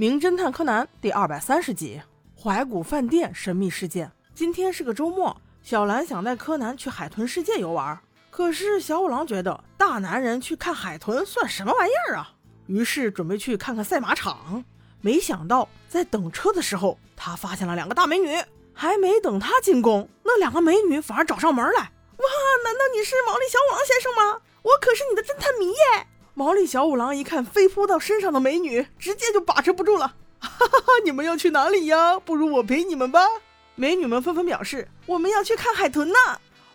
名侦探柯南》第二百三十集：怀古饭店神秘事件。今天是个周末，小兰想带柯南去海豚世界游玩，可是小五郎觉得大男人去看海豚算什么玩意儿啊？于是准备去看看赛马场。没想到在等车的时候，他发现了两个大美女。还没等他进宫，那两个美女反而找上门来。哇，难道你是毛利小五郎先生吗？我可是你的侦探迷耶！毛利小五郎一看飞扑到身上的美女，直接就把持不住了。哈哈哈！你们要去哪里呀？不如我陪你们吧。美女们纷纷表示：“我们要去看海豚呢。”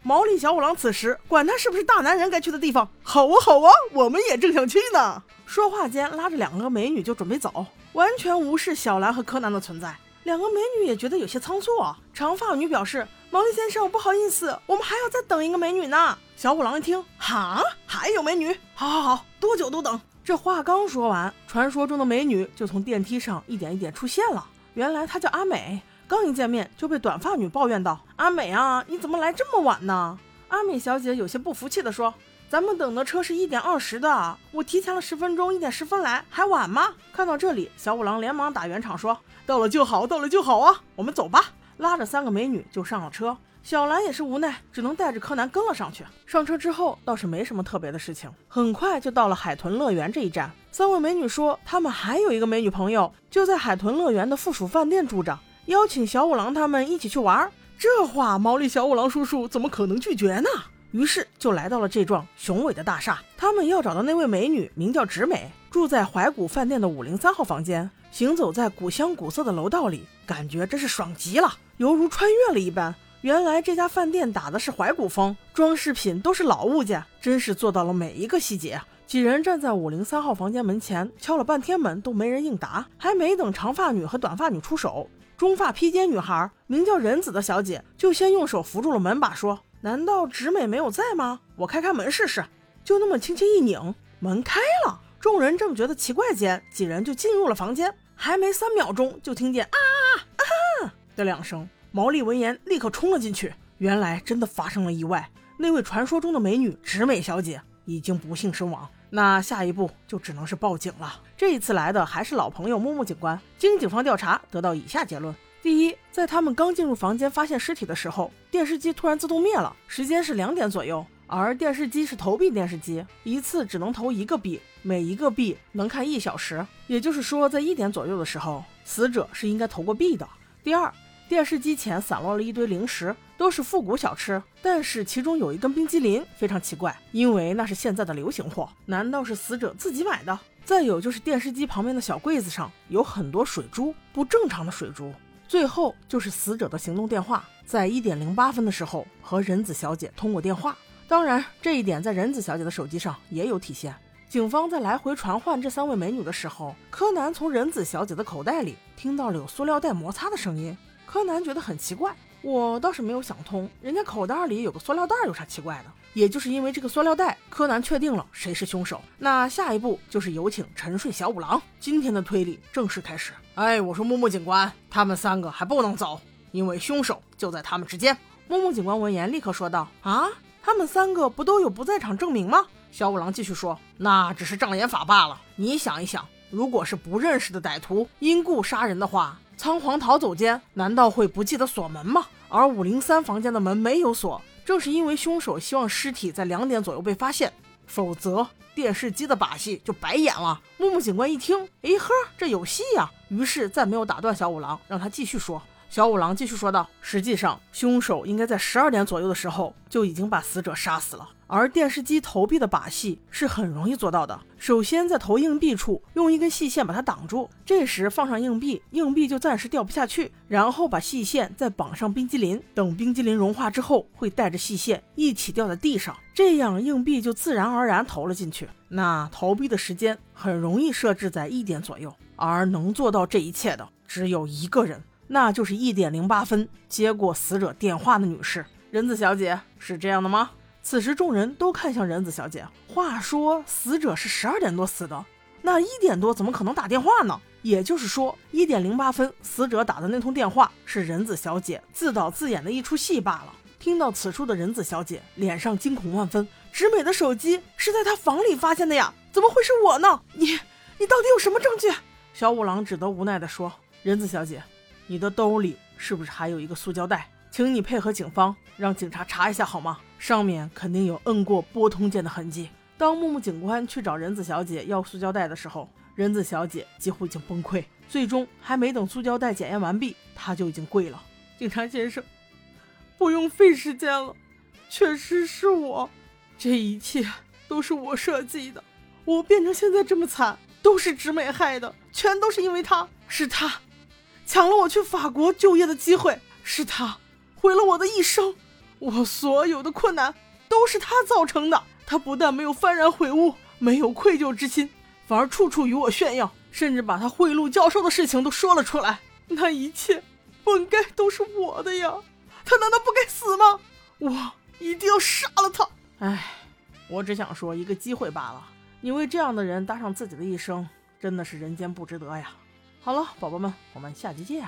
毛利小五郎此时管他是不是大男人该去的地方。好啊，好啊，我们也正想去呢。说话间，拉着两个美女就准备走，完全无视小兰和柯南的存在。两个美女也觉得有些仓促啊。长发女表示：“毛利先生，不好意思，我们还要再等一个美女呢。”小五郎一听，哈，还有美女？好，好，好，多久都等。这话刚说完，传说中的美女就从电梯上一点一点出现了。原来她叫阿美，刚一见面就被短发女抱怨道：“阿美啊，你怎么来这么晚呢？”阿美小姐有些不服气地说。咱们等的车是一点二十的，我提前了十分钟，一点十分来，还晚吗？看到这里，小五郎连忙打圆场说：“到了就好，到了就好啊，我们走吧。”拉着三个美女就上了车。小兰也是无奈，只能带着柯南跟了上去。上车之后倒是没什么特别的事情，很快就到了海豚乐园这一站。三位美女说，他们还有一个美女朋友就在海豚乐园的附属饭店住着，邀请小五郎他们一起去玩。这话毛利小五郎叔叔怎么可能拒绝呢？于是就来到了这幢雄伟的大厦。他们要找的那位美女名叫直美，住在怀古饭店的五零三号房间。行走在古香古色的楼道里，感觉真是爽极了，犹如穿越了一般。原来这家饭店打的是怀古风，装饰品都是老物件，真是做到了每一个细节。几人站在五零三号房间门前，敲了半天门都没人应答。还没等长发女和短发女出手，中发披肩女孩名叫仁子的小姐就先用手扶住了门把，说。难道直美没有在吗？我开开门试试。就那么轻轻一拧，门开了。众人正觉得奇怪间，几人就进入了房间。还没三秒钟，就听见啊啊哈的两声。毛利闻言，立刻冲了进去。原来真的发生了意外，那位传说中的美女直美小姐已经不幸身亡。那下一步就只能是报警了。这一次来的还是老朋友木木警官。经警方调查，得到以下结论。第一，在他们刚进入房间发现尸体的时候，电视机突然自动灭了，时间是两点左右，而电视机是投币电视机，一次只能投一个币，每一个币能看一小时，也就是说，在一点左右的时候，死者是应该投过币的。第二，电视机前散落了一堆零食，都是复古小吃，但是其中有一根冰激凌非常奇怪，因为那是现在的流行货，难道是死者自己买的？再有就是电视机旁边的小柜子上有很多水珠，不正常的水珠。最后就是死者的行动电话，在一点零八分的时候和仁子小姐通过电话。当然，这一点在仁子小姐的手机上也有体现。警方在来回传唤这三位美女的时候，柯南从仁子小姐的口袋里听到了有塑料袋摩擦的声音。柯南觉得很奇怪，我倒是没有想通，人家口袋里有个塑料袋有啥奇怪的？也就是因为这个塑料袋，柯南确定了谁是凶手。那下一步就是有请沉睡小五郎，今天的推理正式开始。哎，我说木木警官，他们三个还不能走，因为凶手就在他们之间。木木警官闻言立刻说道：“啊，他们三个不都有不在场证明吗？”小五郎继续说：“那只是障眼法罢了。你想一想，如果是不认识的歹徒因故杀人的话，仓皇逃走间难道会不记得锁门吗？而五零三房间的门没有锁，正是因为凶手希望尸体在两点左右被发现，否则。”电视机的把戏就白演了。木木警官一听，哎呵，这有戏呀！于是再没有打断小五郎，让他继续说。小五郎继续说道：“实际上，凶手应该在十二点左右的时候就已经把死者杀死了。而电视机投币的把戏是很容易做到的。首先，在投硬币处用一根细线把它挡住，这时放上硬币，硬币就暂时掉不下去。然后把细线再绑上冰激凌，等冰激凌融化之后，会带着细线一起掉在地上，这样硬币就自然而然投了进去。那投币的时间很容易设置在一点左右，而能做到这一切的只有一个人。”那就是一点零八分接过死者电话的女士仁子小姐，是这样的吗？此时众人都看向仁子小姐。话说死者是十二点多死的，那一点多怎么可能打电话呢？也就是说，一点零八分死者打的那通电话是仁子小姐自导自演的一出戏罢了。听到此处的仁子小姐脸上惊恐万分，直美的手机是在她房里发现的呀，怎么会是我呢？你，你到底有什么证据？小五郎只得无奈地说：“仁子小姐，你的兜里是不是还有一个塑胶袋？请你配合警方，让警察查一下好吗？上面肯定有摁过拨通键的痕迹。”当木木警官去找仁子小姐要塑胶袋的时候，仁子小姐几乎已经崩溃。最终还没等塑胶袋检验完毕，她就已经跪了。警察先生，不用费时间了，确实是我，这一切都是我设计的。我变成现在这么惨，都是直美害的，全都是因为她，是她抢了我去法国就业的机会。是他毁了我的一生，我所有的困难都是他造成的。他不但没有幡然悔悟，没有愧疚之心，反而处处与我炫耀，甚至把他贿赂教授的事情都说了出来。那一切本该都是我的呀，他难道不该死吗？我一定要杀了他！唉，我只想说一个机会罢了。你为这样的人搭上自己的一生，真的是人间不值得呀。好了，宝宝们，我们下期见。